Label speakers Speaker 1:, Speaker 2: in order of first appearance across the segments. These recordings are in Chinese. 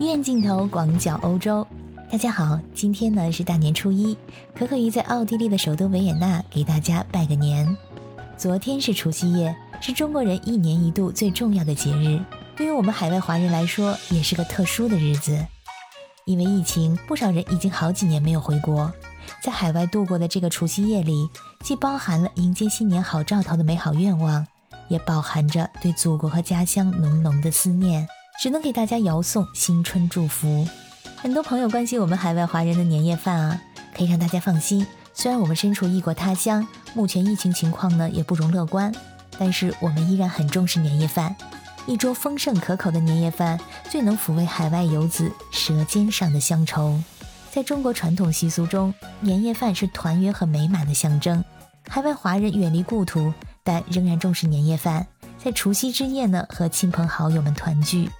Speaker 1: 院镜头广角欧洲，大家好，今天呢是大年初一，可可鱼在奥地利的首都维也纳给大家拜个年。昨天是除夕夜，是中国人一年一度最重要的节日，对于我们海外华人来说，也是个特殊的日子。因为疫情，不少人已经好几年没有回国，在海外度过的这个除夕夜里，既包含了迎接新年好兆头的美好愿望，也饱含着对祖国和家乡浓浓的思念。只能给大家遥送新春祝福。很多朋友关心我们海外华人的年夜饭啊，可以让大家放心。虽然我们身处异国他乡，目前疫情情况呢也不容乐观，但是我们依然很重视年夜饭。一桌丰盛可口的年夜饭，最能抚慰海外游子舌尖上的乡愁。在中国传统习俗中，年夜饭是团圆和美满的象征。海外华人远离故土，但仍然重视年夜饭，在除夕之夜呢，和亲朋好友们团聚。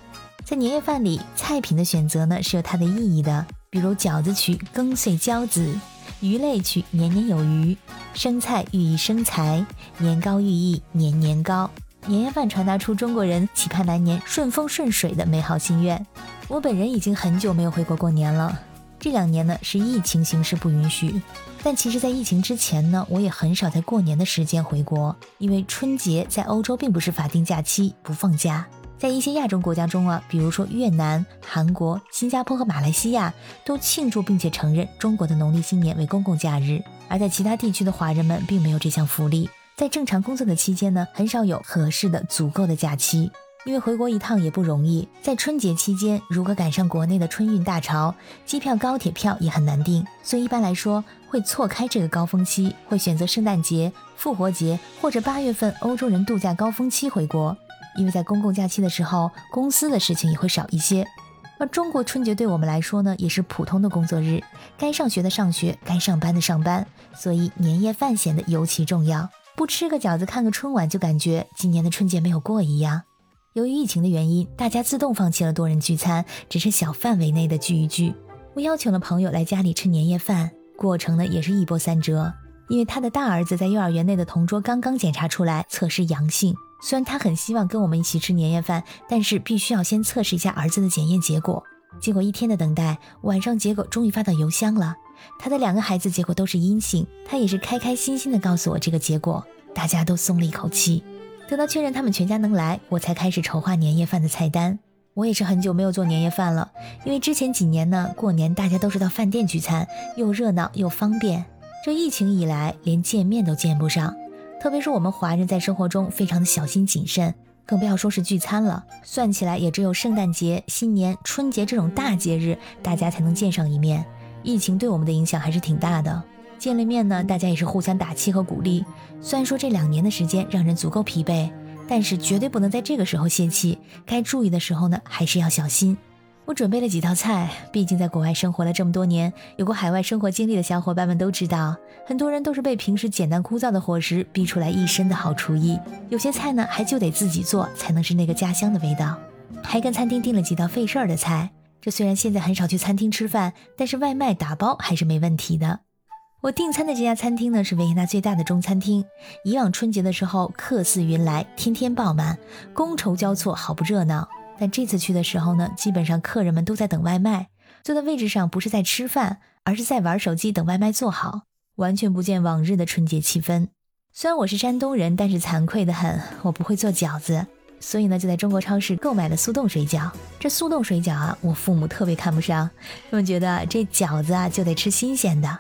Speaker 1: 在年夜饭里，菜品的选择呢是有它的意义的。比如饺子取更岁交子，鱼类取年年有余，生菜寓意生财，年糕寓意年年高。年夜饭传达出中国人期盼来年顺风顺水的美好心愿。我本人已经很久没有回国过年了，这两年呢是疫情形势不允许。但其实，在疫情之前呢，我也很少在过年的时间回国，因为春节在欧洲并不是法定假期，不放假。在一些亚洲国家中啊，比如说越南、韩国、新加坡和马来西亚，都庆祝并且承认中国的农历新年为公共假日。而在其他地区的华人们并没有这项福利，在正常工作的期间呢，很少有合适的、足够的假期。因为回国一趟也不容易，在春节期间如果赶上国内的春运大潮，机票、高铁票也很难订，所以一般来说会错开这个高峰期，会选择圣诞节、复活节或者八月份欧洲人度假高峰期回国。因为在公共假期的时候，公司的事情也会少一些。而中国春节对我们来说呢，也是普通的工作日，该上学的上学，该上班的上班，所以年夜饭显得尤其重要。不吃个饺子，看个春晚，就感觉今年的春节没有过一样。由于疫情的原因，大家自动放弃了多人聚餐，只是小范围内的聚一聚。我邀请了朋友来家里吃年夜饭，过程呢也是一波三折。因为他的大儿子在幼儿园内的同桌刚刚检查出来测试阳性。虽然他很希望跟我们一起吃年夜饭，但是必须要先测试一下儿子的检验结果。经过一天的等待，晚上结果终于发到邮箱了。他的两个孩子结果都是阴性，他也是开开心心的告诉我这个结果，大家都松了一口气。等到确认他们全家能来，我才开始筹划年夜饭的菜单。我也是很久没有做年夜饭了，因为之前几年呢，过年大家都是到饭店聚餐，又热闹又方便。这疫情以来，连见面都见不上。特别是我们华人在生活中非常的小心谨慎，更不要说是聚餐了。算起来也只有圣诞节、新年、春节这种大节日，大家才能见上一面。疫情对我们的影响还是挺大的。见了面呢，大家也是互相打气和鼓励。虽然说这两年的时间让人足够疲惫，但是绝对不能在这个时候泄气。该注意的时候呢，还是要小心。我准备了几道菜，毕竟在国外生活了这么多年，有过海外生活经历的小伙伴们都知道，很多人都是被平时简单枯燥的伙食逼出来一身的好厨艺。有些菜呢，还就得自己做才能是那个家乡的味道。还跟餐厅订了几道费事儿的菜。这虽然现在很少去餐厅吃饭，但是外卖打包还是没问题的。我订餐的这家餐厅呢，是维也纳最大的中餐厅。以往春节的时候，客似云来，天天爆满，觥筹交错，好不热闹。但这次去的时候呢，基本上客人们都在等外卖，坐在位置上不是在吃饭，而是在玩手机等外卖做好，完全不见往日的春节气氛。虽然我是山东人，但是惭愧的很，我不会做饺子，所以呢就在中国超市购买了速冻水饺。这速冻水饺啊，我父母特别看不上，他们觉得这饺子啊就得吃新鲜的。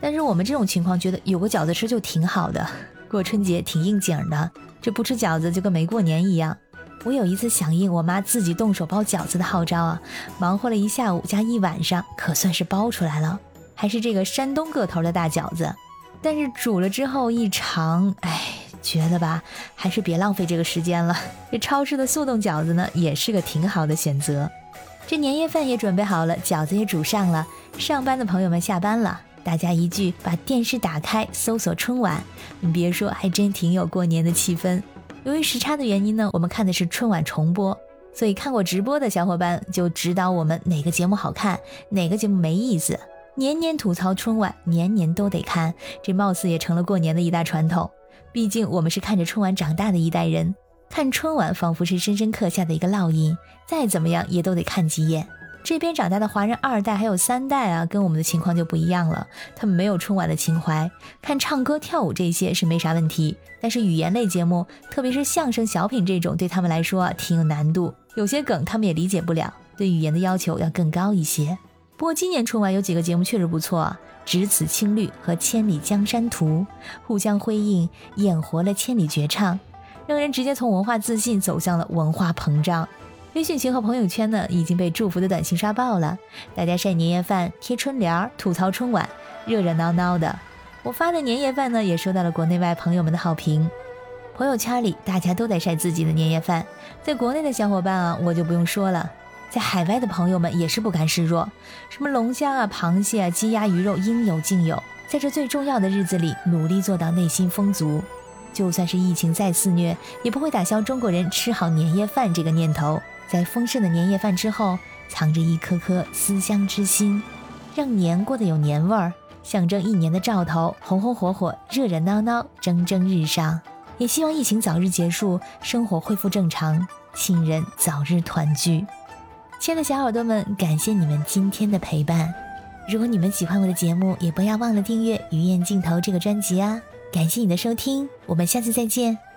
Speaker 1: 但是我们这种情况觉得有个饺子吃就挺好的，过春节挺应景的，这不吃饺子就跟没过年一样。我有一次响应我妈自己动手包饺子的号召啊，忙活了一下午加一晚上，可算是包出来了，还是这个山东个头的大饺子。但是煮了之后一尝，哎，觉得吧，还是别浪费这个时间了。这超市的速冻饺子呢，也是个挺好的选择。这年夜饭也准备好了，饺子也煮上了，上班的朋友们下班了，大家一句，把电视打开，搜索春晚，你别说，还真挺有过年的气氛。由于时差的原因呢，我们看的是春晚重播，所以看过直播的小伙伴就指导我们哪个节目好看，哪个节目没意思。年年吐槽春晚，年年都得看，这貌似也成了过年的一大传统。毕竟我们是看着春晚长大的一代人，看春晚仿佛是深深刻下的一个烙印，再怎么样也都得看几眼。这边长大的华人二代还有三代啊，跟我们的情况就不一样了。他们没有春晚的情怀，看唱歌跳舞这些是没啥问题，但是语言类节目，特别是相声小品这种，对他们来说挺有难度，有些梗他们也理解不了，对语言的要求要更高一些。不过今年春晚有几个节目确实不错，《只此青绿》和《千里江山图》互相辉映，演活了千里绝唱，让人直接从文化自信走向了文化膨胀。微信群和朋友圈呢已经被祝福的短信刷爆了，大家晒年夜饭、贴春联、吐槽春晚，热热闹闹的。我发的年夜饭呢也收到了国内外朋友们的好评，朋友圈里大家都在晒自己的年夜饭。在国内的小伙伴啊，我就不用说了，在海外的朋友们也是不甘示弱，什么龙虾啊、螃蟹啊、鸡鸭鱼肉应有尽有，在这最重要的日子里努力做到内心丰足。就算是疫情再肆虐，也不会打消中国人吃好年夜饭这个念头。在丰盛的年夜饭之后，藏着一颗颗思乡之心，让年过得有年味儿，象征一年的兆头，红红火火，热热闹闹，蒸蒸日上。也希望疫情早日结束，生活恢复正常，亲人早日团聚。亲爱的小耳朵们，感谢你们今天的陪伴。如果你们喜欢我的节目，也不要忘了订阅《鱼燕镜头》这个专辑啊！感谢你的收听，我们下次再见。